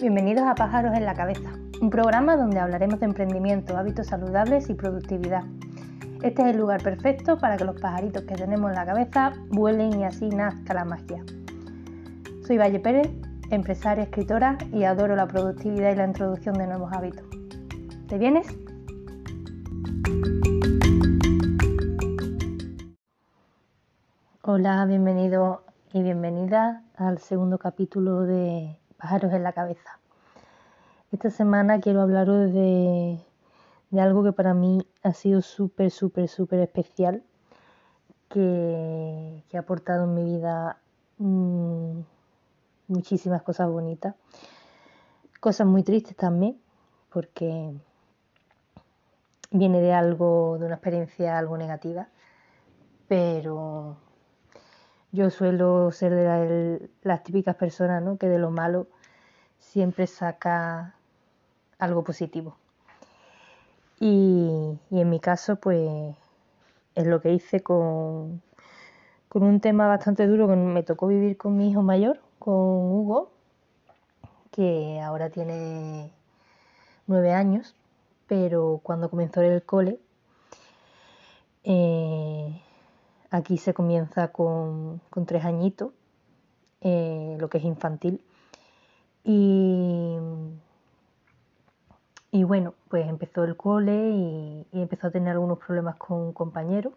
Bienvenidos a Pájaros en la Cabeza, un programa donde hablaremos de emprendimiento, hábitos saludables y productividad. Este es el lugar perfecto para que los pajaritos que tenemos en la cabeza vuelen y así nazca la magia. Soy Valle Pérez, empresaria, escritora y adoro la productividad y la introducción de nuevos hábitos. ¿Te vienes? Hola, bienvenido y bienvenida al segundo capítulo de Pájaros en la Cabeza. Esta semana quiero hablaros de, algo que para mí ha sido súper, súper, súper especial, que, ha aportado en mi vida mm, muchísimas cosas bonitas, cosas muy tristes también, porque viene de algo, de una experiencia algo negativa, pero yo suelo ser de las típicas personas que de lo malo siempre saca algo positivo. Y, en mi caso, pues es lo que hice con, con un tema bastante duro que me tocó vivir con mi hijo mayor, con Hugo, que ahora tiene nueve años, pero cuando comenzó el cole, eh, Aquí se comienza con, tres añitos, eh, lo que es infantil. Y, bueno, pues empezó el cole y, empezó a tener algunos problemas con compañeros,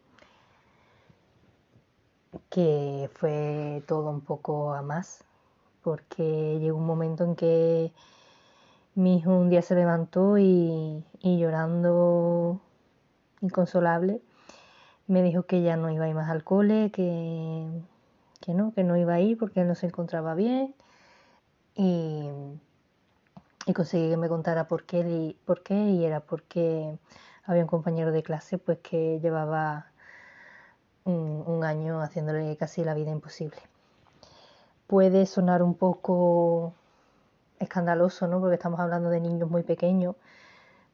que fue todo un poco a más, porque llegó un momento en que mi hijo un día se levantó y, y llorando inconsolable me dijo que ya no iba a ir más al cole, que, que no, que no iba a ir porque no se encontraba bien y, conseguí que me contara por qué, y, por qué y era porque había un compañero de clase pues que llevaba un, un año haciéndole casi la vida imposible. Puede sonar un poco escandaloso, ¿no? Porque estamos hablando de niños muy pequeños,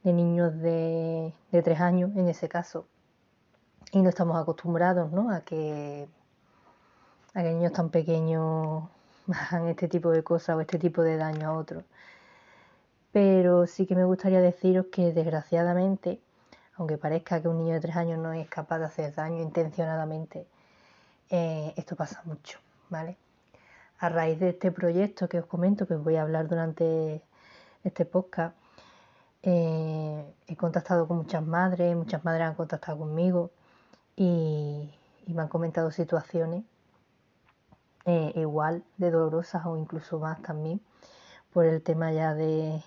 de niños de, de tres años en ese caso y no estamos acostumbrados ¿no? a, que, a que niños tan pequeños hagan este tipo de cosas o este tipo de daño a otros. Pero sí que me gustaría deciros que desgraciadamente, aunque parezca que un niño de tres años no es capaz de hacer daño intencionadamente, eh, esto pasa mucho, ¿vale? A raíz de este proyecto que os comento, que os voy a hablar durante este podcast, eh, he contactado con muchas madres, muchas madres han contactado conmigo y, me han comentado situaciones eh, igual de dolorosas o incluso más también por el tema ya de,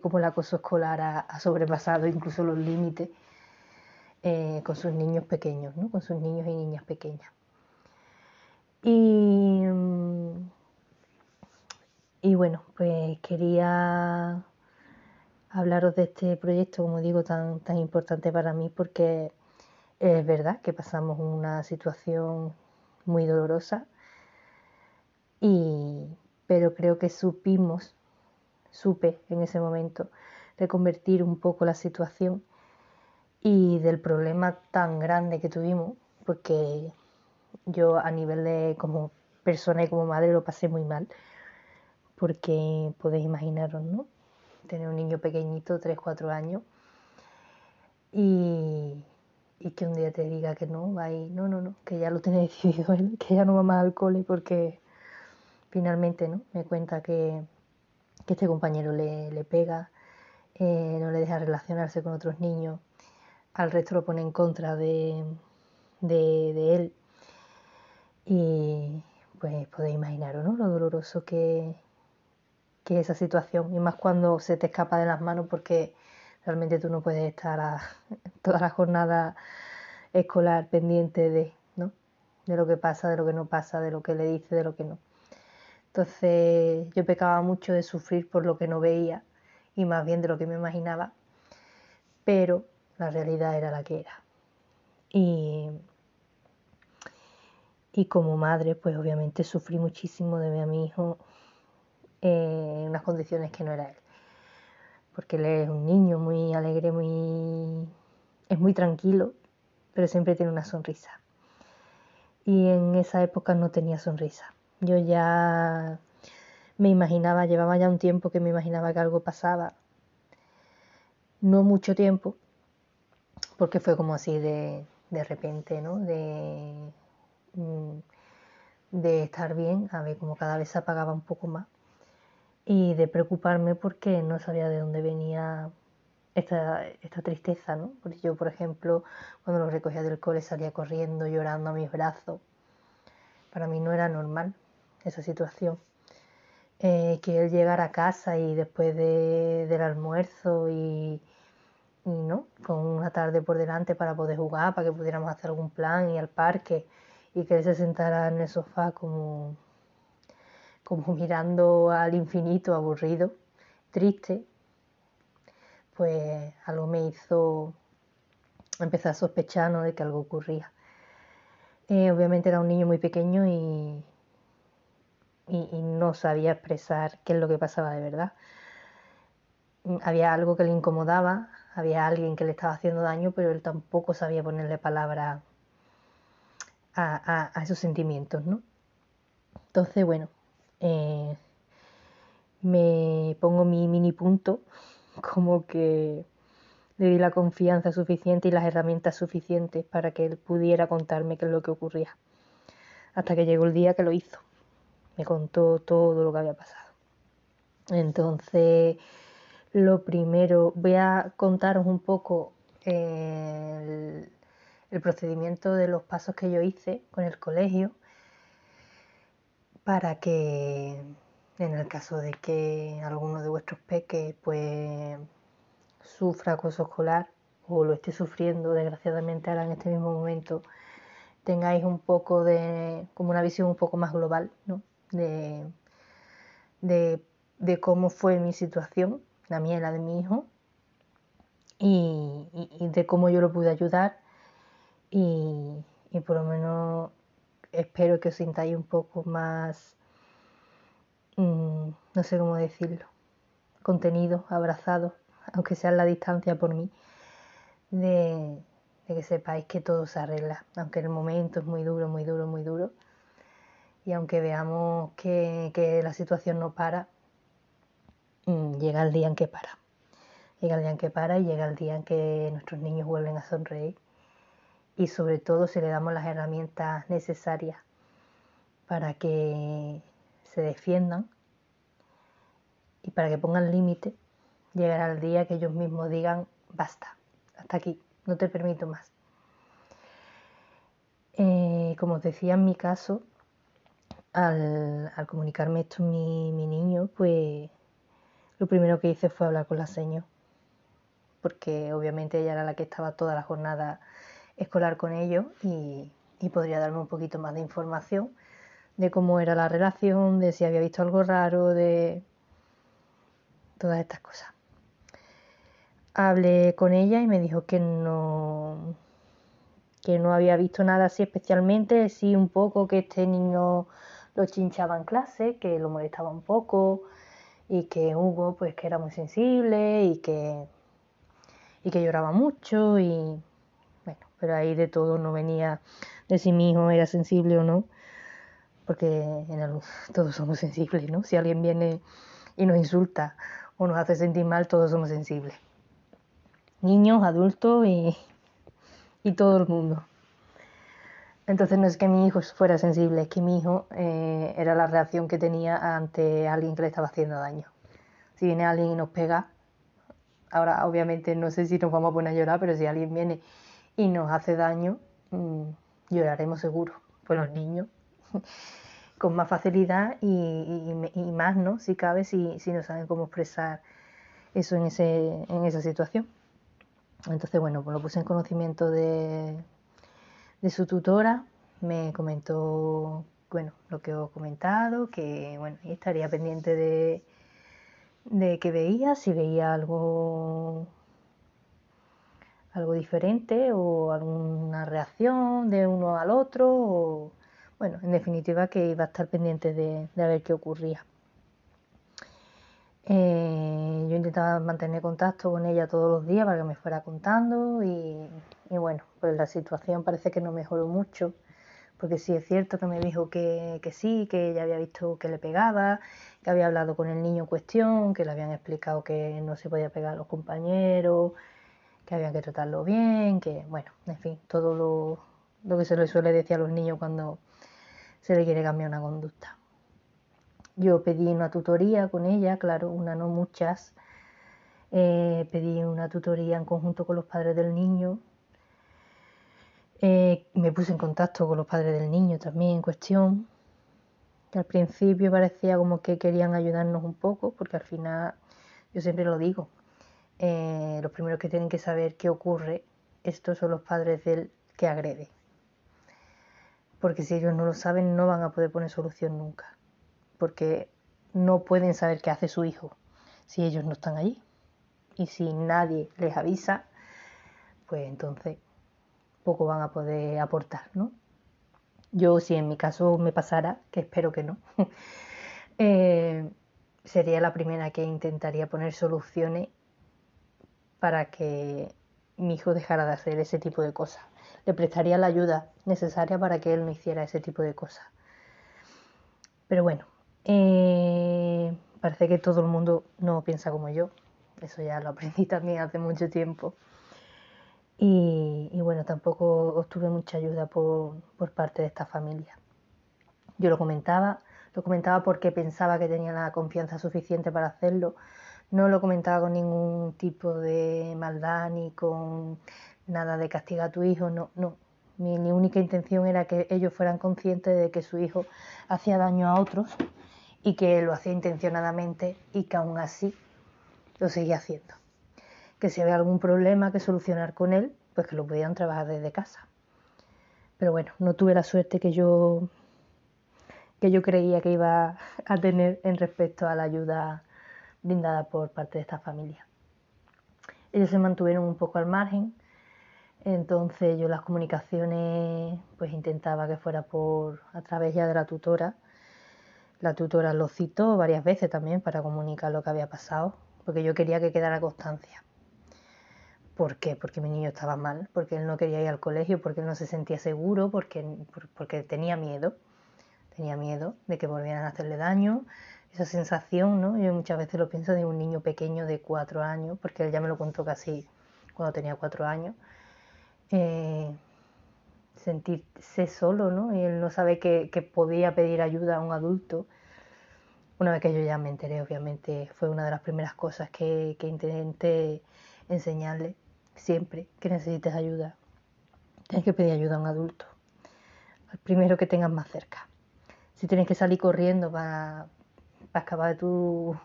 cómo el acoso escolar ha, sobrepasado incluso los límites eh, con sus niños pequeños, ¿no? con sus niños y niñas pequeñas. Y, y bueno, pues quería hablaros de este proyecto, como digo, tan, tan importante para mí porque es verdad que pasamos una situación muy dolorosa, y, pero creo que supimos, supe en ese momento, reconvertir un poco la situación y del problema tan grande que tuvimos, porque yo a nivel de como persona y como madre lo pasé muy mal, porque podéis imaginaros, ¿no? Tener un niño pequeñito, 3, 4 años, y, y que un día te diga que no, va ahí, no, no, no, que ya lo tiene decidido él, que ya no va más al cole porque finalmente ¿no? me cuenta que, este compañero le, pega, eh, no le deja relacionarse con otros niños, al resto lo pone en contra de, de, él. Y pues podéis imaginaros ¿no? lo doloroso que, que es esa situación, y más cuando se te escapa de las manos porque Realmente tú no puedes estar toda la jornada escolar pendiente de, ¿no? de lo que pasa, de lo que no pasa, de lo que le dice, de lo que no. Entonces yo pecaba mucho de sufrir por lo que no veía y más bien de lo que me imaginaba, pero la realidad era la que era. Y, y como madre, pues obviamente sufrí muchísimo de ver a mi hijo en unas condiciones que no era él porque él es un niño muy alegre, muy es muy tranquilo, pero siempre tiene una sonrisa. Y en esa época no tenía sonrisa. Yo ya me imaginaba, llevaba ya un tiempo que me imaginaba que algo pasaba. No mucho tiempo, porque fue como así de, de repente, ¿no? De, mm, de estar bien, a ver, como cada vez se apagaba un poco más. Y de preocuparme porque no sabía de dónde venía esta, esta tristeza, ¿no? Porque yo, por ejemplo, cuando lo recogía del cole salía corriendo, llorando a mis brazos. Para mí no era normal esa situación. Eh, que él llegara a casa y después del almuerzo y, no, con una tarde por delante para poder jugar, para que pudiéramos hacer algún plan y al parque y que él se sentara en el sofá como, como mirando al infinito, aburrido, triste, pues algo me hizo empezar a sospechar de que algo ocurría. Eh, obviamente era un niño muy pequeño y, y, no sabía expresar qué es lo que pasaba de verdad. Había algo que le incomodaba, había alguien que le estaba haciendo daño, pero él tampoco sabía ponerle palabra a, esos sentimientos, ¿no? Entonces, bueno, eh, me pongo mi mini punto, como que le di la confianza suficiente y las herramientas suficientes para que él pudiera contarme qué es lo que ocurría. Hasta que llegó el día que lo hizo me contó todo lo que había pasado. Entonces, lo primero, voy a contaros un poco el, procedimiento de los pasos que yo hice con el colegio para que en el caso de que alguno de vuestros peques pues sufra acoso escolar o lo esté sufriendo desgraciadamente ahora en este mismo momento tengáis un poco de como una visión un poco más global ¿no? de, de, cómo fue mi situación, la mía y la de mi hijo, y, de cómo yo lo pude ayudar y, por lo menos espero que os sintáis un poco más, mm, no sé cómo decirlo, contenido, abrazado, aunque sea la distancia por mí, de, de que sepáis que todo se arregla, aunque el momento es muy duro, muy duro, muy duro y aunque veamos que, la situación no para, mm, llega el día en que para. Llega el día en que para y llega el día en que nuestros niños vuelven a sonreír y sobre todo si le damos las herramientas necesarias para que se defiendan y para que pongan límite, llegará el día que ellos mismos digan, basta, hasta aquí, no te permito más. Eh, como os decía en mi caso, al, comunicarme esto mi, mi niño, pues lo primero que hice fue hablar con la seño, porque obviamente ella era la que estaba toda la jornada escolar con ellos y, podría darme un poquito más de información de cómo era la relación, de si había visto algo raro, de todas estas cosas. Hablé con ella y me dijo que no que no había visto nada así especialmente, sí un poco que este niño lo chinchaba en clase, que lo molestaba un poco y que Hugo pues que era muy sensible y que, y que lloraba mucho y pero ahí de todo no venía de si mi hijo era sensible o no, porque en el, todos somos sensibles, ¿no? Si alguien viene y nos insulta o nos hace sentir mal, todos somos sensibles. Niños, adultos y, y todo el mundo. Entonces no es que mi hijo fuera sensible, es que mi hijo eh, era la reacción que tenía ante alguien que le estaba haciendo daño. Si viene alguien y nos pega, ahora obviamente no sé si nos vamos a poner a llorar, pero si alguien viene y nos hace daño, mm, lloraremos seguro. Pues los niños, con más facilidad y, más, ¿no? Si cabe, si, si no saben cómo expresar eso en, ese, en esa situación. Entonces, bueno, pues lo puse en conocimiento de, de su tutora, me comentó, bueno, lo que os he comentado, que, bueno, estaría pendiente de, de que veía, si veía algo algo diferente o alguna reacción de uno al otro o bueno, en definitiva que iba a estar pendiente de, ver qué ocurría. Eh, yo intentaba mantener contacto con ella todos los días para que me fuera contando y, bueno, pues la situación parece que no mejoró mucho porque sí es cierto que me dijo que, que sí, que ella había visto que le pegaba, que había hablado con el niño en cuestión, que le habían explicado que no se podía pegar a los compañeros, que había que tratarlo bien, que bueno, en fin, todo lo, lo que se le suele decir a los niños cuando se le quiere cambiar una conducta. Yo pedí una tutoría con ella, claro, una no muchas. Eh, pedí una tutoría en conjunto con los padres del niño. Eh, me puse en contacto con los padres del niño también en cuestión. Que al principio parecía como que querían ayudarnos un poco, porque al final, yo siempre lo digo, eh, los primeros que tienen que saber qué ocurre, estos son los padres del que agrede porque si ellos no lo saben no van a poder poner solución nunca, porque no pueden saber qué hace su hijo si ellos no están allí. Y si nadie les avisa, pues entonces poco van a poder aportar, ¿no? Yo, si en mi caso me pasara, que espero que no, eh, sería la primera que intentaría poner soluciones para que mi hijo dejara de hacer ese tipo de cosas le prestaría la ayuda necesaria para que él no hiciera ese tipo de cosas. Pero bueno, eh, parece que todo el mundo no piensa como yo. Eso ya lo aprendí también hace mucho tiempo. Y, bueno, tampoco obtuve mucha ayuda por, por, parte de esta familia. Yo lo comentaba, lo comentaba porque pensaba que tenía la confianza suficiente para hacerlo. No lo comentaba con ningún tipo de maldad ni con nada de castigar a tu hijo, no, no. Mi, única intención era que ellos fueran conscientes de que su hijo hacía daño a otros y que lo hacía intencionadamente y que aún así lo seguía haciendo. Que si había algún problema que solucionar con él, pues que lo pudieran trabajar desde casa. Pero bueno, no tuve la suerte que yo que yo creía que iba a tener en respecto a la ayuda brindada por parte de esta familia. Ellos se mantuvieron un poco al margen, entonces yo las comunicaciones pues intentaba que fuera por a través ya de la tutora. La tutora lo citó varias veces también para comunicar lo que había pasado, porque yo quería que quedara constancia. ¿Por qué? Porque mi niño estaba mal, porque él no quería ir al colegio, porque él no se sentía seguro, porque, porque tenía miedo. Tenía miedo de que volvieran a hacerle daño. Esa sensación, ¿no? Yo muchas veces lo pienso de un niño pequeño de cuatro años, porque él ya me lo contó casi cuando tenía cuatro años eh, sentirse solo, ¿no? Y él no sabe que, podía pedir ayuda a un adulto. Una vez que yo ya me enteré, obviamente, fue una de las primeras cosas que, que intenté enseñarle. Siempre que necesites ayuda, tienes que pedir ayuda a un adulto. Al primero que tengas más cerca. Si tienes que salir corriendo para, para escapar de tu,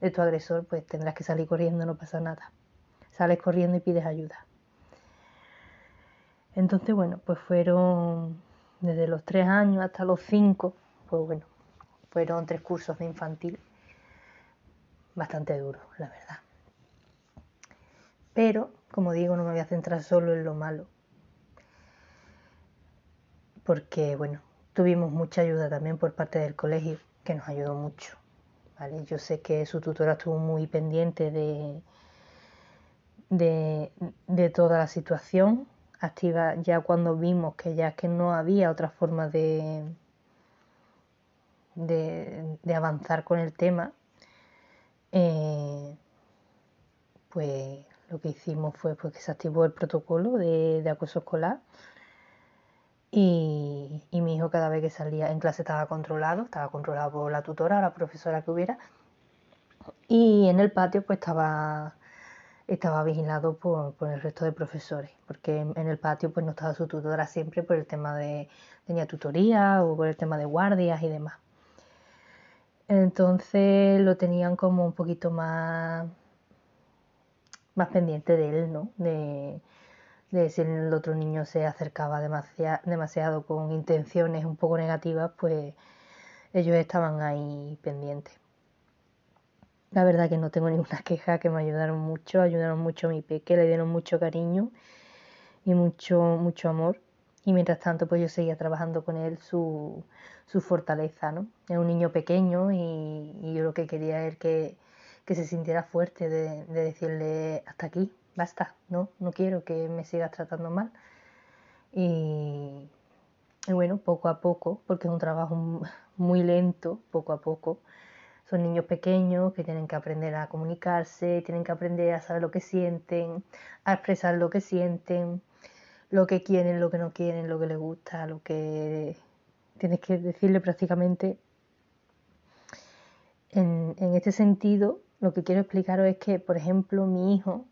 de tu agresor, pues tendrás que salir corriendo, no pasa nada. Sales corriendo y pides ayuda. Entonces, bueno, pues fueron desde los tres años hasta los cinco, pues bueno, fueron tres cursos de infantil bastante duros, la verdad. Pero, como digo, no me voy a centrar solo en lo malo, porque, bueno, tuvimos mucha ayuda también por parte del colegio, que nos ayudó mucho. Yo sé que su tutora estuvo muy pendiente de, de, de toda la situación, activa ya cuando vimos que ya que no había otra forma de, de, avanzar con el tema, eh, pues lo que hicimos fue pues, que se activó el protocolo de, acoso escolar y, mi hijo cada vez que salía en clase estaba controlado, estaba controlado por la tutora, la profesora que hubiera, y en el patio pues estaba estaba vigilado por, el resto de profesores, porque en el patio pues no estaba su tutora siempre por el tema de, tenía tutoría o por el tema de guardias y demás. Entonces lo tenían como un poquito más, más pendiente de él, ¿no? De, de si el otro niño se acercaba demasiado, con intenciones un poco negativas, pues ellos estaban ahí pendientes. La verdad que no tengo ninguna queja, que me ayudaron mucho, ayudaron mucho a mi peque, le dieron mucho cariño y mucho, mucho amor. Y mientras tanto, pues yo seguía trabajando con él su, su fortaleza, ¿no? Es un niño pequeño y, yo lo que quería era que, que se sintiera fuerte, de, de, decirle hasta aquí, basta, no, no quiero que me sigas tratando mal. Y, bueno, poco a poco, porque es un trabajo muy lento, poco a poco, son niños pequeños que tienen que aprender a comunicarse, tienen que aprender a saber lo que sienten, a expresar lo que sienten, lo que quieren, lo que no quieren, lo que les gusta, lo que tienes que decirle prácticamente. En, este sentido, lo que quiero explicaros es que, por ejemplo, mi hijo,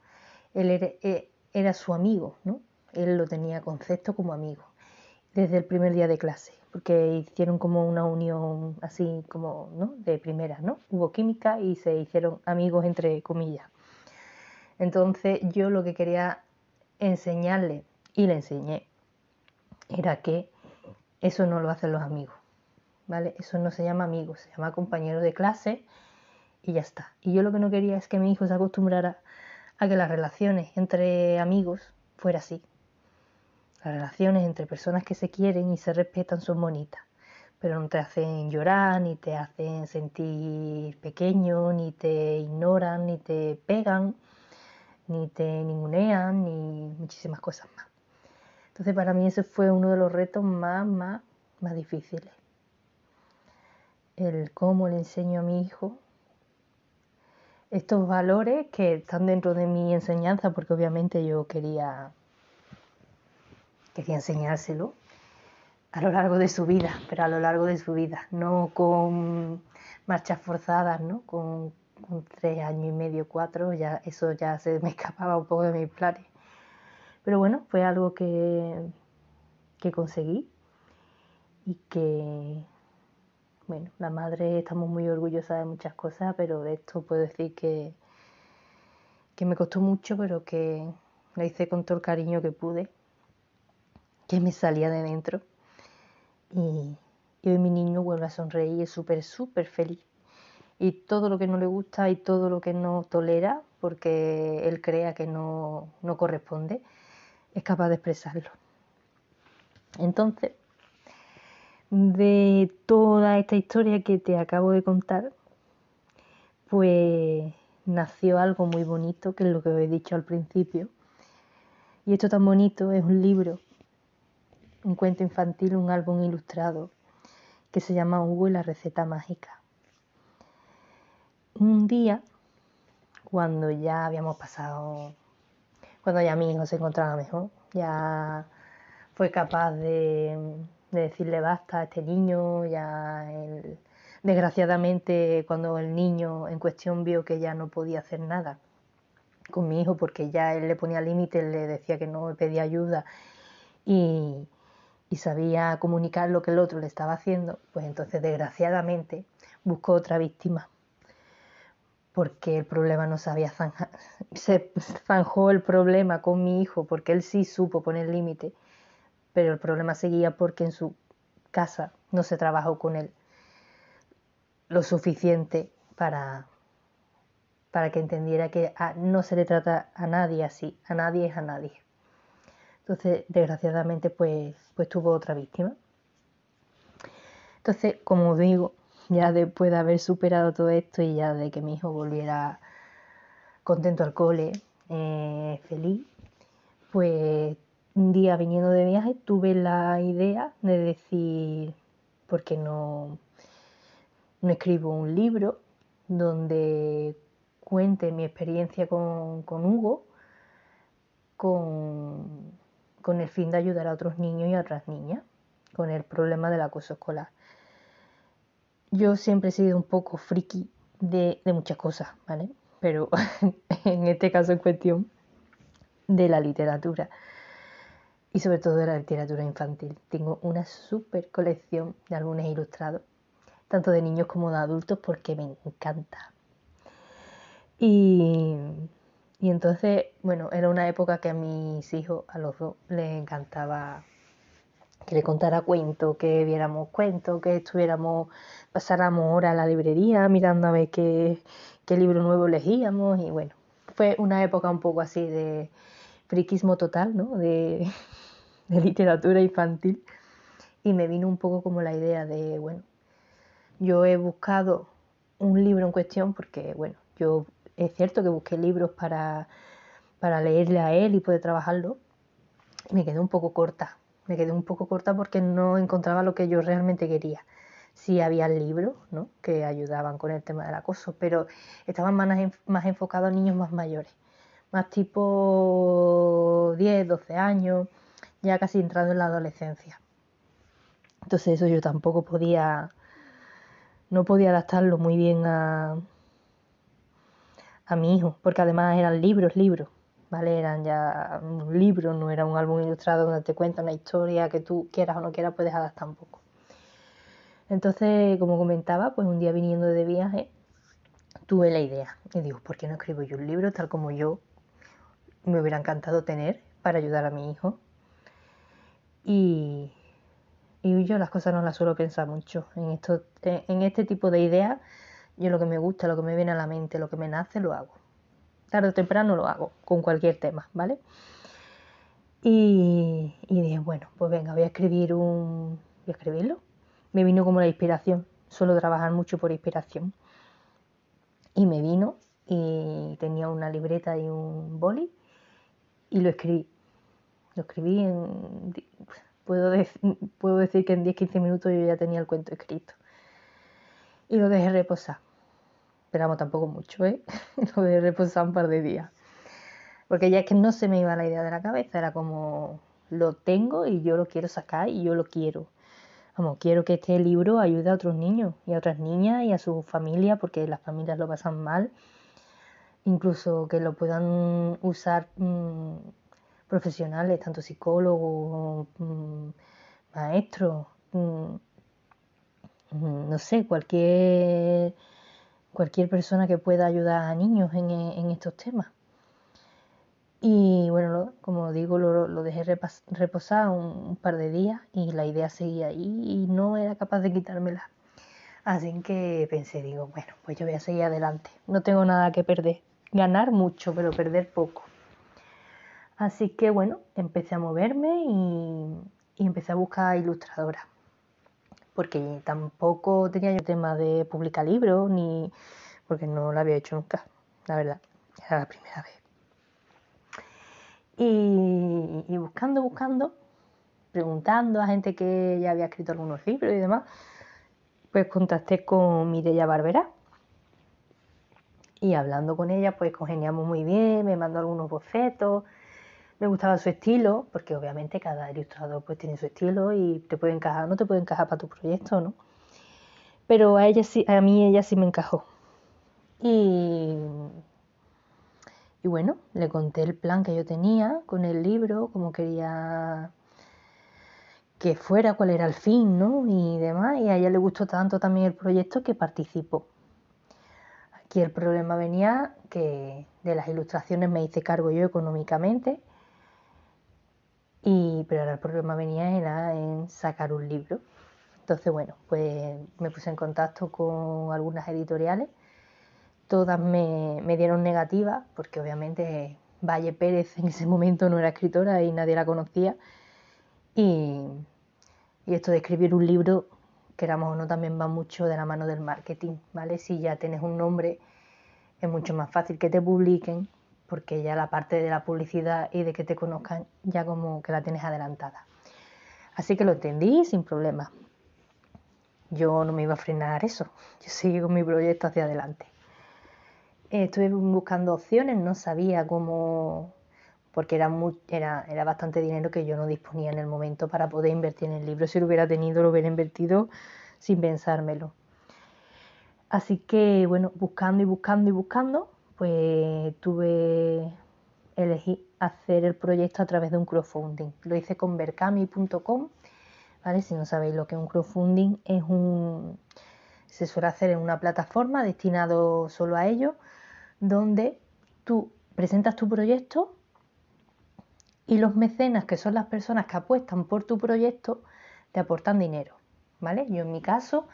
él era, eh, era su amigo, ¿no? Él lo tenía concepto como amigo desde el primer día de clase porque hicieron como una unión así como, ¿no? De primeras, ¿no? Hubo química y se hicieron amigos entre comillas. Entonces yo lo que quería enseñarle, y le enseñé, era que eso no lo hacen los amigos, ¿vale? Eso no se llama amigos, se llama compañero de clase y ya está. Y yo lo que no quería es que mi hijo se acostumbrara a que las relaciones entre amigos fuera así, las relaciones entre personas que se quieren y se respetan son bonitas, pero no te hacen llorar, ni te hacen sentir pequeño, ni te ignoran, ni te pegan, ni te ningunean, ni muchísimas cosas más. Entonces para mí ese fue uno de los retos más, más, más difíciles. El cómo le enseño a mi hijo estos valores que están dentro de mi enseñanza, porque obviamente yo quería quería enseñárselo a lo largo de su vida, pero a lo largo de su vida, no con marchas forzadas, ¿no? Con, tres años y medio, cuatro, ya eso ya se me escapaba un poco de mis planes. Pero bueno, fue algo que, que conseguí y que, bueno, la madre estamos muy orgullosa de muchas cosas, pero de esto puedo decir que, que me costó mucho, pero que lo hice con todo el cariño que pude que me salía de dentro. Y, hoy mi niño vuelve a sonreír, es súper, súper feliz. Y todo lo que no le gusta y todo lo que no tolera, porque él crea que no, no corresponde, es capaz de expresarlo. Entonces, de toda esta historia que te acabo de contar, pues nació algo muy bonito, que es lo que os he dicho al principio. Y esto tan bonito es un libro un cuento infantil, un álbum ilustrado que se llama Hugo y la receta mágica. Un día, cuando ya habíamos pasado, cuando ya mi hijo se encontraba mejor, ya fue capaz de, decirle basta a este niño, ya desgraciadamente cuando el niño en cuestión vio que ya no podía hacer nada con mi hijo porque ya él le ponía límites, le decía que no pedía ayuda y, y sabía comunicar lo que el otro le estaba haciendo, pues entonces desgraciadamente buscó otra víctima porque el problema no sabía zanjar. Se zanjó el problema con mi hijo porque él sí supo poner límite, pero el problema seguía porque en su casa no se trabajó con él lo suficiente para, para que entendiera que no se le trata a nadie así, a nadie es a nadie. Entonces, desgraciadamente, pues, pues tuvo otra víctima. Entonces, como digo, ya después de haber superado todo esto y ya de que mi hijo volviera contento al cole, eh, feliz, pues un día viniendo de viaje tuve la idea de decir, ¿por qué no, no escribo un libro donde cuente mi experiencia con, con Hugo, con con el fin de ayudar a otros niños y a otras niñas con el problema del acoso escolar. Yo siempre he sido un poco friki de, muchas cosas, ¿vale? Pero en este caso en cuestión de la literatura y sobre todo de la literatura infantil. Tengo una super colección de álbumes ilustrados, tanto de niños como de adultos, porque me encanta. Y y entonces, bueno, era una época que a mis hijos, a los dos, les encantaba que le contara cuentos, que viéramos cuentos, que estuviéramos, pasáramos horas a la librería mirando a ver qué, qué libro nuevo elegíamos. Y bueno, fue una época un poco así de friquismo total, ¿no? De, de literatura infantil. Y me vino un poco como la idea de, bueno, yo he buscado un libro en cuestión porque, bueno, yo es cierto que busqué libros para, para leerle a él y poder trabajarlo. Y me quedé un poco corta. me quedé un poco corta porque no encontraba lo que yo realmente quería. Sí había libros ¿no? que ayudaban con el tema del acoso, pero estaban más, más enfocados a niños más mayores, más tipo 10, 12 años, ya casi entrando en la adolescencia. Entonces eso yo tampoco podía, no podía adaptarlo muy bien a, a mi hijo, porque además eran libros, libros. ¿vale? Eran ya un libro, no era un álbum ilustrado donde te cuenta una historia que tú quieras o no quieras, puedes adaptar un poco. Entonces, como comentaba, pues un día viniendo de viaje, tuve la idea y digo, ¿por qué no escribo yo un libro tal como yo me hubiera encantado tener para ayudar a mi hijo? Y, y yo las cosas no las suelo pensar mucho. En, esto, en este tipo de ideas, yo lo que me gusta, lo que me viene a la mente, lo que me nace, lo hago tarde o temprano lo hago con cualquier tema, ¿vale? Y, dije, bueno, pues venga, voy a escribir un... voy a escribirlo. Me vino como la inspiración, suelo trabajar mucho por inspiración. Y me vino y tenía una libreta y un boli y lo escribí. Lo escribí en... Puedo, puedo decir que en 10-15 minutos yo ya tenía el cuento escrito. Y lo dejé reposar esperamos tampoco mucho, ¿eh? Lo de reposar un par de días. Porque ya es que no se me iba la idea de la cabeza, era como lo tengo y yo lo quiero sacar y yo lo quiero. Como quiero que este libro ayude a otros niños y a otras niñas y a su familia, porque las familias lo pasan mal. Incluso que lo puedan usar mm, profesionales, tanto psicólogos, mm, maestros, mm, no sé, cualquier cualquier persona que pueda ayudar a niños en, estos temas. Y bueno, como digo, lo, dejé reposar un, par de días y la idea seguía ahí y no era capaz de quitármela. Así que pensé, digo, bueno, pues yo voy a seguir adelante. No tengo nada que perder. Ganar mucho, pero perder poco. Así que bueno, empecé a moverme y, empecé a buscar ilustradoras porque tampoco tenía yo tema de publicar libros, ni porque no lo había hecho nunca, la verdad, era la primera vez. Y, buscando, buscando, preguntando a gente que ya había escrito algunos libros y demás, pues contacté con Mireya Barbera. Y hablando con ella, pues congeniamos muy bien, me mandó algunos bocetos, me gustaba su estilo, porque obviamente cada ilustrador pues tiene su estilo y te puede encajar, no te puede encajar para tu proyecto, ¿no? Pero a ella sí, a mí ella sí me encajó. Y, y bueno, le conté el plan que yo tenía con el libro, cómo quería que fuera, cuál era el fin, ¿no? Y demás. Y a ella le gustó tanto también el proyecto que participó. Aquí el problema venía que de las ilustraciones me hice cargo yo económicamente y, pero ahora el problema venía era en sacar un libro. Entonces, bueno, pues me puse en contacto con algunas editoriales. Todas me, dieron negativas, porque obviamente Valle Pérez en ese momento no era escritora y nadie la conocía. Y, y esto de escribir un libro, queramos o no, también va mucho de la mano del marketing, ¿vale? Si ya tienes un nombre, es mucho más fácil que te publiquen porque ya la parte de la publicidad y de que te conozcan ya como que la tienes adelantada. Así que lo entendí sin problema. Yo no me iba a frenar eso, yo seguí con mi proyecto hacia adelante. Estuve buscando opciones, no sabía cómo, porque era, era, era bastante dinero que yo no disponía en el momento para poder invertir en el libro. Si lo hubiera tenido, lo hubiera invertido sin pensármelo. Así que, bueno, buscando y buscando y buscando, pues tuve, elegí hacer el proyecto a través de un crowdfunding. Lo hice con berkami.com, ¿vale? Si no sabéis lo que es un crowdfunding, es un, se suele hacer en una plataforma destinado solo a ello, donde tú presentas tu proyecto y los mecenas, que son las personas que apuestan por tu proyecto, te aportan dinero, ¿vale? Yo en mi caso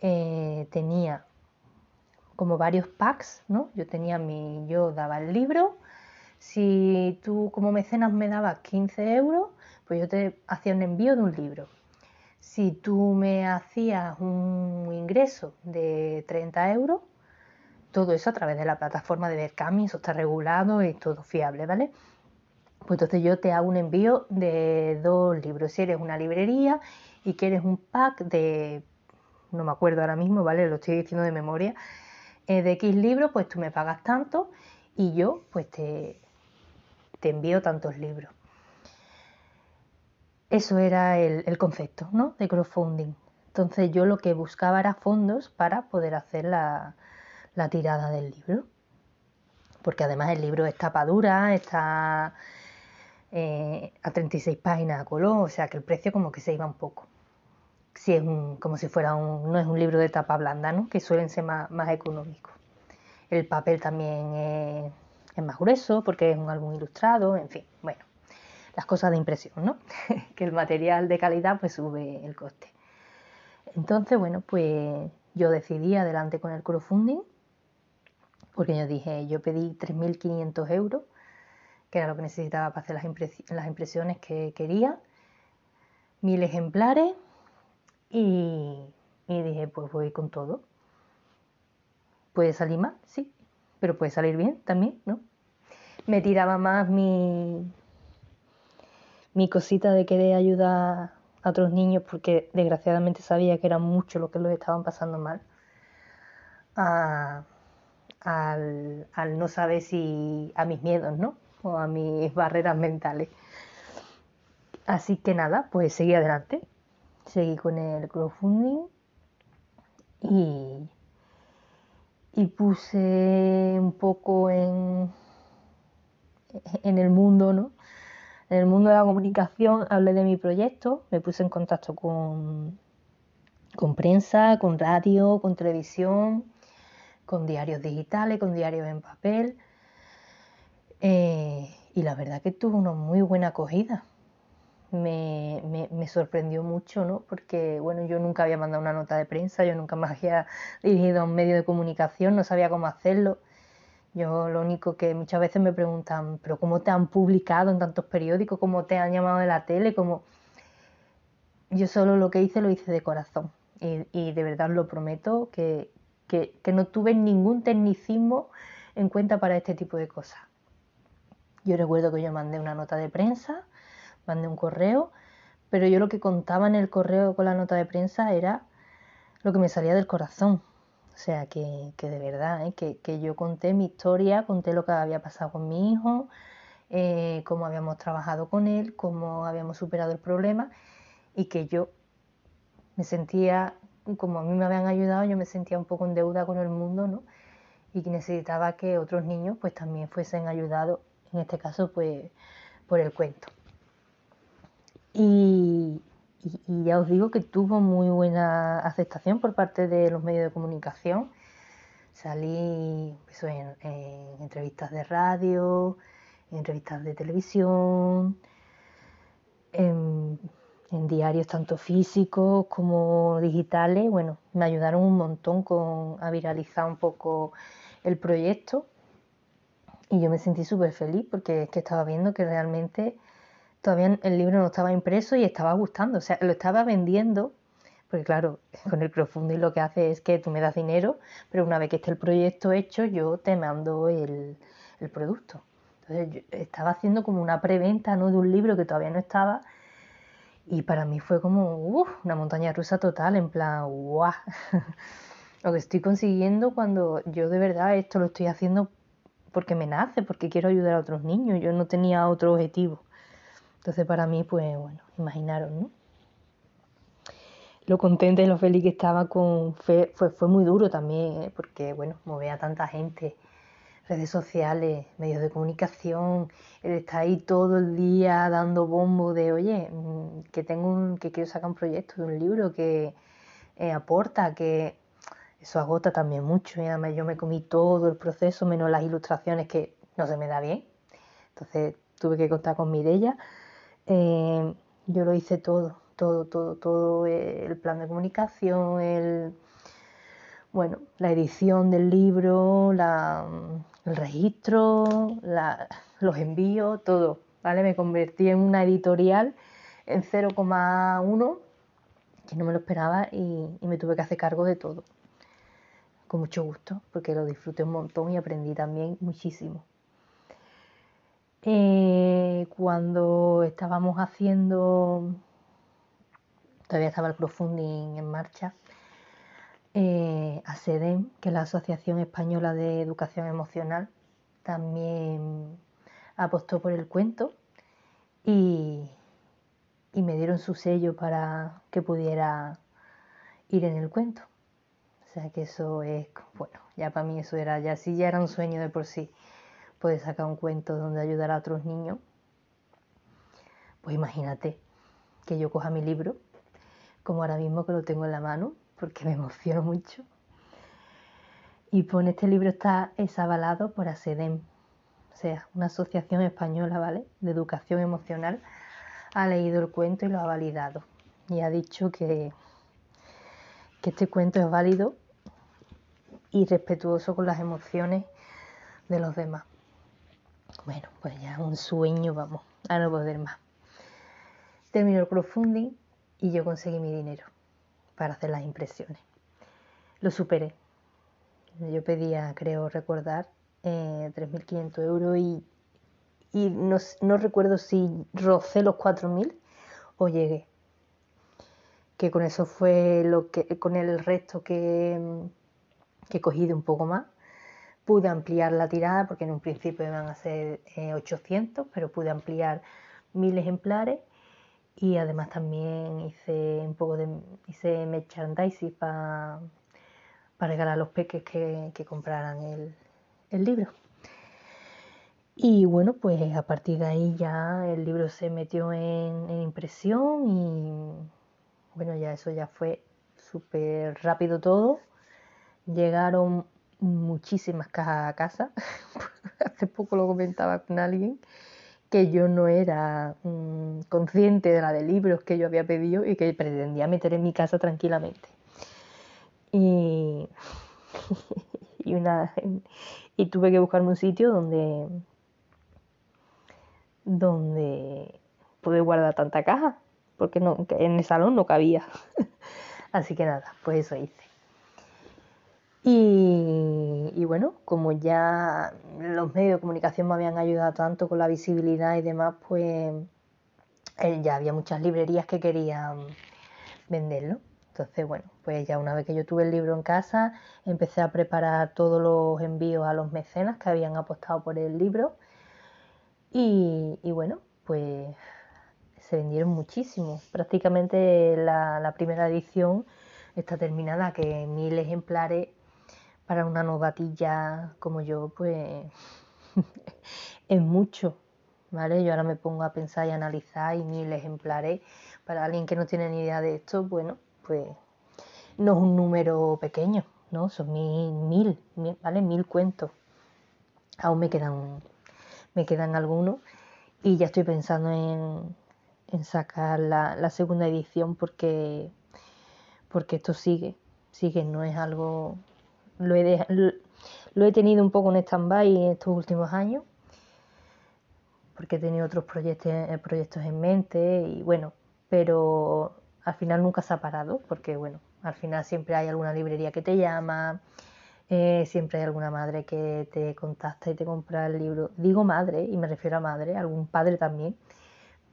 eh, tenía como varios packs, ¿no? Yo tenía mi, yo daba el libro, si tú como mecenas me dabas 15 euros, pues yo te hacía un envío de un libro. Si tú me hacías un ingreso de 30 euros, todo eso a través de la plataforma de Berkami, eso está regulado y todo fiable, ¿vale? Pues entonces yo te hago un envío de dos libros. Si eres una librería y quieres un pack de, no me acuerdo ahora mismo, ¿vale? Lo estoy diciendo de memoria, eh, de X libros, pues tú me pagas tanto y yo pues te, te envío tantos libros. Eso era el, concepto ¿no? de crowdfunding. Entonces yo lo que buscaba era fondos para poder hacer la, tirada del libro. Porque además el libro es tapa dura, está eh, a 36 páginas a color, o sea que el precio como que se iba un poco. Si es como si fuera un, no es un libro de tapa blanda, ¿no? que suelen ser más, más económicos. El papel también es, más grueso porque es un álbum ilustrado, en fin, bueno, las cosas de impresión, ¿no? que el material de calidad pues sube el coste. Entonces, bueno, pues yo decidí adelante con el crowdfunding, porque yo dije, yo pedí 3.500 euros, que era lo que necesitaba para hacer las, impresiones que quería, mil ejemplares, y, dije, pues voy con todo. ¿Puede salir mal? Sí, pero puede salir bien también, ¿no? Me tiraba más mi, mi cosita de querer ayudar a otros niños porque desgraciadamente sabía que era mucho lo que los estaban pasando mal. al, no saber si a mis miedos, ¿no? O a mis barreras mentales. Así que nada, pues seguí adelante. Seguí con el crowdfunding y y puse un poco en, en el mundo, ¿no? En el mundo de la comunicación hablé de mi proyecto, me puse en contacto con, con prensa, con radio, con televisión, con diarios digitales, con diarios en papel. Eh, y la verdad que tuvo una muy buena acogida me, sorprendió mucho, ¿no? Porque, bueno, yo nunca había mandado una nota de prensa, yo nunca me había dirigido a un medio de comunicación, no sabía cómo hacerlo. Yo lo único que muchas veces me preguntan, pero ¿cómo te han publicado en tantos periódicos? ¿Cómo te han llamado de la tele? como Yo solo lo que hice lo hice de corazón y, y de verdad lo prometo que, que, que no tuve ningún tecnicismo en cuenta para este tipo de cosas. Yo recuerdo que yo mandé una nota de prensa mandé un correo, pero yo lo que contaba en el correo con la nota de prensa era lo que me salía del corazón. O sea, que, de verdad, ¿eh? que, yo conté mi historia, conté lo que había pasado con mi hijo, eh, cómo habíamos trabajado con él, cómo habíamos superado el problema y que yo me sentía, como a mí me habían ayudado, yo me sentía un poco en deuda con el mundo, ¿no? Y que necesitaba que otros niños pues también fuesen ayudados, en este caso pues por el cuento. Y, ya os digo que tuvo muy buena aceptación por parte de los medios de comunicación. Salí en, entrevistas de radio, en entrevistas de televisión, en, diarios tanto físicos como digitales. Bueno, me ayudaron un montón con, a viralizar un poco el proyecto y yo me sentí súper feliz porque es que estaba viendo que realmente todavía el libro no estaba impreso y estaba gustando, o sea, lo estaba vendiendo, porque claro, con el crowdfunding lo que hace es que tú me das dinero, pero una vez que esté el proyecto hecho, yo te mando el, producto. Entonces yo estaba haciendo como una preventa ¿no? de un libro que todavía no estaba y para mí fue como una montaña rusa total, en plan, ¡guau! lo que estoy consiguiendo cuando yo de verdad esto lo estoy haciendo porque me nace, porque quiero ayudar a otros niños, yo no tenía otro objetivo. Entonces para mí, pues bueno, imaginaron, ¿no? Lo contenta y lo feliz que estaba con fue, fue muy duro también, ¿eh? porque bueno, mover a tanta gente, redes sociales, medios de comunicación, él está ahí todo el día dando bombo de, oye, mm, que tengo un, que quiero sacar un proyecto de un libro que eh, aporta, que eso agota también mucho. Y además yo me comí todo el proceso, menos las ilustraciones que no se me da bien. Entonces tuve que contar con Mirella eh, yo lo hice todo, todo, todo, todo, eh, el plan de comunicación, el, bueno, la edición del libro, la, el registro, los envíos, todo, ¿vale? Me convertí en una editorial en 0,1, que no me lo esperaba y, y me tuve que hacer cargo de todo, con mucho gusto, porque lo disfruté un montón y aprendí también muchísimo. Eh, cuando estábamos haciendo, todavía estaba el crowdfunding en marcha, eh, ASEDEM, que es la Asociación Española de Educación Emocional, también apostó por el cuento y, y me dieron su sello para que pudiera ir en el cuento. O sea que eso es, bueno, ya para mí eso era, ya sí ya era un sueño de por sí, poder sacar un cuento donde ayudar a otros niños. Pues imagínate que yo coja mi libro, como ahora mismo que lo tengo en la mano, porque me emociono mucho. Y pone este libro está es avalado por ASEDEM, o sea, una asociación española, ¿vale? De educación emocional, ha leído el cuento y lo ha validado. Y ha dicho que, que este cuento es válido y respetuoso con las emociones de los demás. Bueno, pues ya un sueño, vamos, a no poder más. Terminó el crowdfunding y yo conseguí mi dinero para hacer las impresiones. Lo superé. Yo pedía, creo recordar, eh, 3.500 euros y, no, no, recuerdo si rocé los 4.000 o llegué. Que con eso fue lo que, con el resto que, que he cogido un poco más. Pude ampliar la tirada porque en un principio iban a ser 800, eh, pero pude ampliar mil ejemplares y además también hice un poco de hice merchandising para regalar a los peques que, compraran el, el, libro. Y bueno, pues a partir de ahí ya el libro se metió en, en impresión y bueno, ya eso ya fue súper rápido todo. Llegaron muchísimas cajas a casa. Hace poco lo comentaba con alguien que yo no era mm, consciente de la de libros que yo había pedido y que pretendía meter en mi casa tranquilamente. Y, y, una, y tuve que buscarme un sitio donde, donde pude guardar tanta caja, porque no, en el salón no cabía. Así que nada, pues eso hice. Y, bueno, como ya los medios de comunicación me habían ayudado tanto con la visibilidad y demás, pues eh, ya había muchas librerías que querían venderlo. Entonces, bueno, pues ya una vez que yo tuve el libro en casa, empecé a preparar todos los envíos a los mecenas que habían apostado por el libro. Y, bueno, pues se vendieron muchísimo. Prácticamente la, la primera edición está terminada, que mil ejemplares para una novatilla como yo, pues es mucho, ¿vale? Yo ahora me pongo a pensar y analizar y mil ejemplares para alguien que no tiene ni idea de esto, bueno, pues no es un número pequeño, ¿no? Son mil, mil, ¿vale? Mil cuentos. Aún me quedan, me quedan algunos y ya estoy pensando en, en sacar la, la, segunda edición porque, porque esto sigue, sigue, no es algo lo he, lo he tenido un poco en stand-by estos últimos años, porque he tenido otros proyectos, eh, proyectos en mente y bueno, pero al final nunca se ha parado, porque bueno, al final siempre hay alguna librería que te llama, eh, siempre hay alguna madre que te contacta y te compra el libro. Digo madre, y me refiero a madre, algún padre también,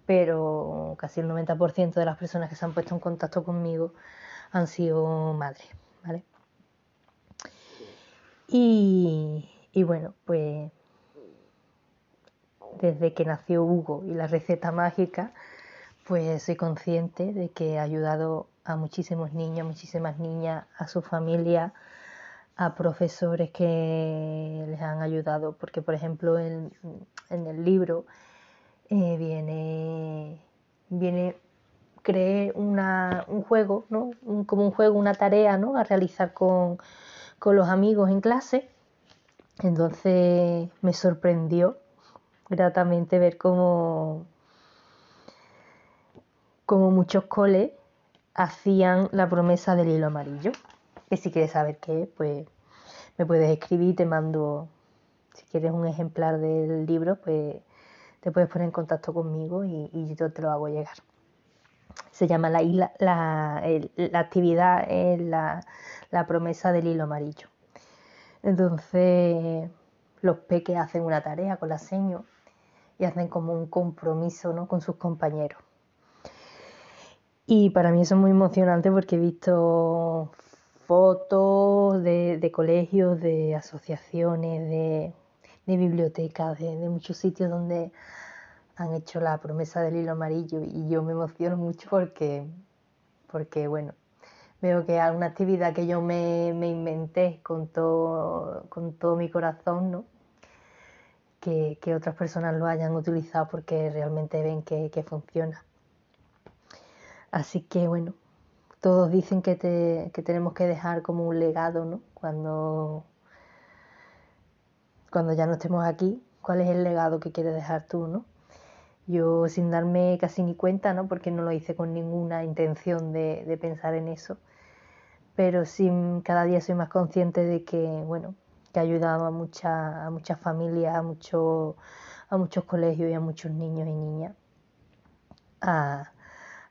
pero casi el 90% de las personas que se han puesto en contacto conmigo han sido madres, Y, bueno, pues desde que nació Hugo y la receta mágica, pues soy consciente de que ha ayudado a muchísimos niños, muchísimas niñas, a su familia, a profesores que les han ayudado, porque por ejemplo en, el libro eh, viene, viene creé una, un juego, ¿no? como un juego, una tarea ¿no? a realizar con, con los amigos en clase. Entonces me sorprendió gratamente ver cómo, como muchos coles hacían la promesa del hilo amarillo. Que si quieres saber qué, pues me puedes escribir te mando, si quieres un ejemplar del libro, pues te puedes poner en contacto conmigo y, yo te lo hago llegar. Se llama la, la, la actividad, la, la promesa del hilo amarillo. Entonces los peques hacen una tarea con la seño y hacen como un compromiso ¿no? con sus compañeros. Y para mí eso es muy emocionante porque he visto fotos de, colegios, de asociaciones, de, bibliotecas, de, muchos sitios donde han hecho la promesa del hilo amarillo y yo me emociono mucho porque, porque bueno, veo que es una actividad que yo me, inventé con todo, con todo mi corazón, ¿no? Que, otras personas lo hayan utilizado porque realmente ven que, que funciona. Así que bueno, todos dicen que, tenemos que dejar como un legado, ¿no? Cuando, cuando ya no estemos aquí, ¿cuál es el legado que quieres dejar tú, ¿no? Yo sin darme casi ni cuenta, ¿no? Porque no lo hice con ninguna intención de, pensar en eso. Pero sí cada día soy más consciente de que, bueno, que ha ayudado a, mucha, a muchas familias, a, mucho, a muchos colegios y a muchos niños y niñas a,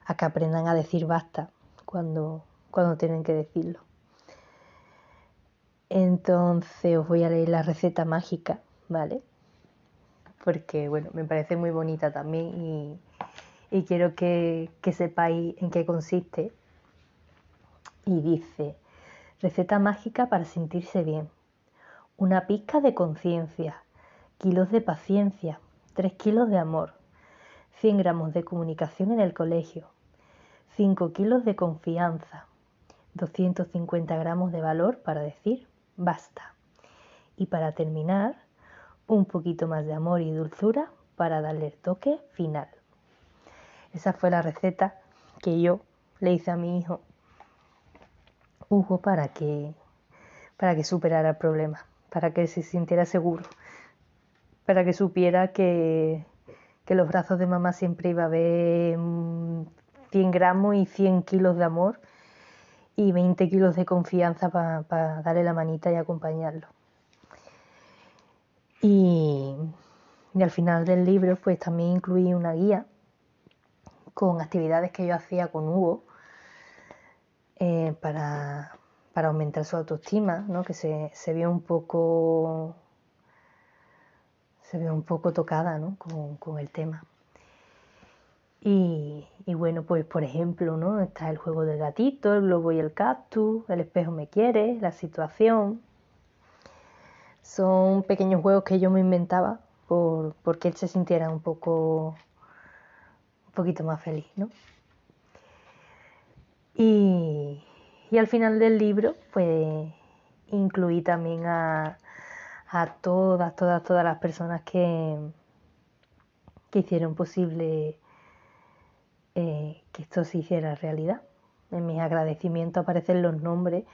a que aprendan a decir basta cuando, cuando tienen que decirlo. Entonces os voy a leer la receta mágica, ¿vale? Porque, bueno, me parece muy bonita también y, quiero que, que sepáis en qué consiste. Y dice, receta mágica para sentirse bien. Una pizca de conciencia, kilos de paciencia, tres kilos de amor, 100 gramos de comunicación en el colegio, 5 kilos de confianza, 250 gramos de valor para decir basta. Y para terminar, un poquito más de amor y dulzura para darle el toque final. Esa fue la receta que yo le hice a mi hijo Hugo para que, para que superara el problema, para que se sintiera seguro, para que supiera que, que los brazos de mamá siempre iba a haber 100 gramos y 100 kilos de amor y 20 kilos de confianza para darle la manita y acompañarlo. Y, al final del libro pues también incluí una guía con actividades que yo hacía con Hugo eh, para, aumentar su autoestima, ¿no? que se, se vio un poco se un poco tocada con el tema. Y, bueno, pues por ejemplo, ¿no? Está el juego del gatito, el globo y el cactus, el espejo me quiere, la situación. Son pequeños juegos que yo me inventaba por, porque él se sintiera un poco un poquito más feliz, ¿no? Y, al final del libro, pues incluí también a, a todas, todas, todas las personas que, que hicieron posible eh, que esto se hiciera realidad. En mis agradecimientos aparecen los nombres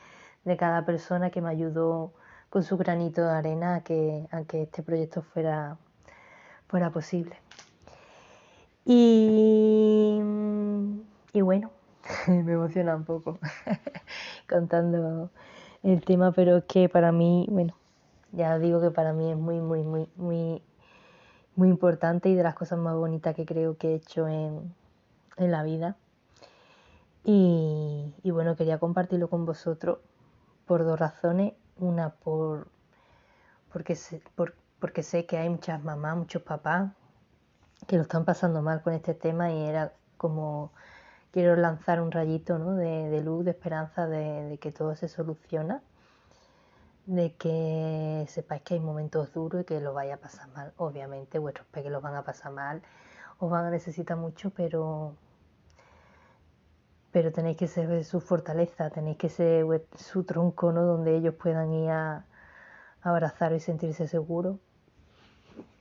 de cada persona que me ayudó con su granito de arena a que, este proyecto fuera, fuera posible. Y bueno, me emociona un poco contando el tema, pero es que para mí, bueno, ya digo que para mí es muy, muy, muy, muy, muy importante y de las cosas más bonitas que creo que he hecho en, en la vida. Y, bueno, quería compartirlo con vosotros por dos razones. Una, por, porque, sé, porque sé que hay muchas mamás, muchos papás que lo están pasando mal con este tema y era como quiero lanzar un rayito ¿no? de, luz, de esperanza, de, que todo se soluciona, de que sepáis que hay momentos duros y que lo vaya a pasar mal. Obviamente vuestros peques los van a pasar mal, os van a necesitar mucho, pero pero tenéis que ser su fortaleza, tenéis que ser su tronco, ¿no? Donde ellos puedan ir a, abrazar y sentirse seguros.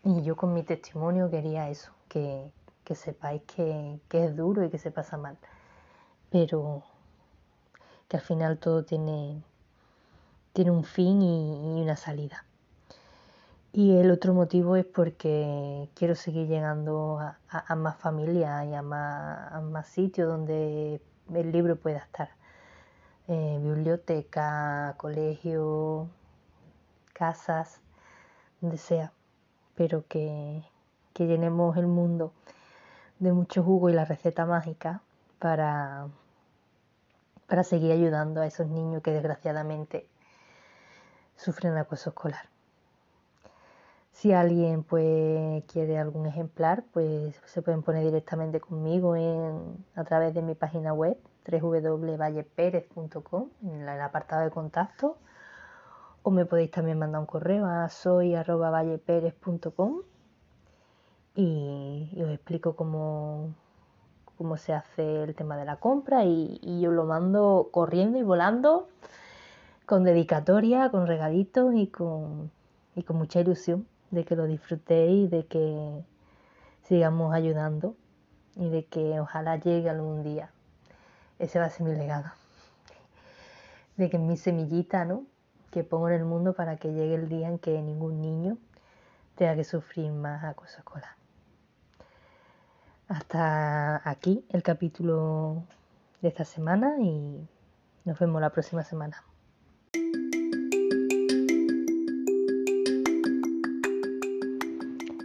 Y yo con mi testimonio quería eso, que, sepáis que, es duro y que se pasa mal, pero que al final todo tiene, tiene un fin y, una salida. Y el otro motivo es porque quiero seguir llegando a, más familias y a más, a más sitios donde el libro pueda estar. Eh, biblioteca, colegio, casas, donde sea, pero que, que llenemos el mundo de mucho jugo y la receta mágica para, para seguir ayudando a esos niños que desgraciadamente sufren acoso escolar. Si alguien pues quiere algún ejemplar, pues se pueden poner directamente conmigo a través de mi página web www.valleperez.com en el apartado de contacto o me podéis también mandar un correo a soy.valleperez.com y, os explico cómo, cómo se hace el tema de la compra y, y yo lo mando corriendo y volando con dedicatoria, con regalitos y con, y con mucha ilusión de que lo disfrutéis de que sigamos ayudando y de que ojalá llegue algún día. Ese va a ser mi legado. De que mi semillita, ¿no? Que pongo en el mundo para que llegue el día en que ningún niño tenga que sufrir más acoso escolar. Hasta aquí el capítulo de esta semana y nos vemos la próxima semana.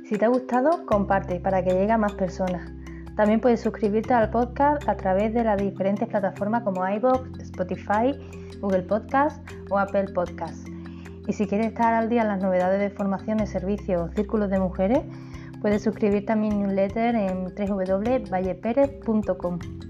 Si te ha gustado, comparte para que llegue a más personas. También puedes suscribirte al podcast a través de las diferentes plataformas como iVoox, Spotify, Google Podcast o Apple Podcast. Y si quieres estar al día en las novedades de formaciones, servicios o círculos de mujeres, puedes suscribirte a mi newsletter en www.valleperez.com.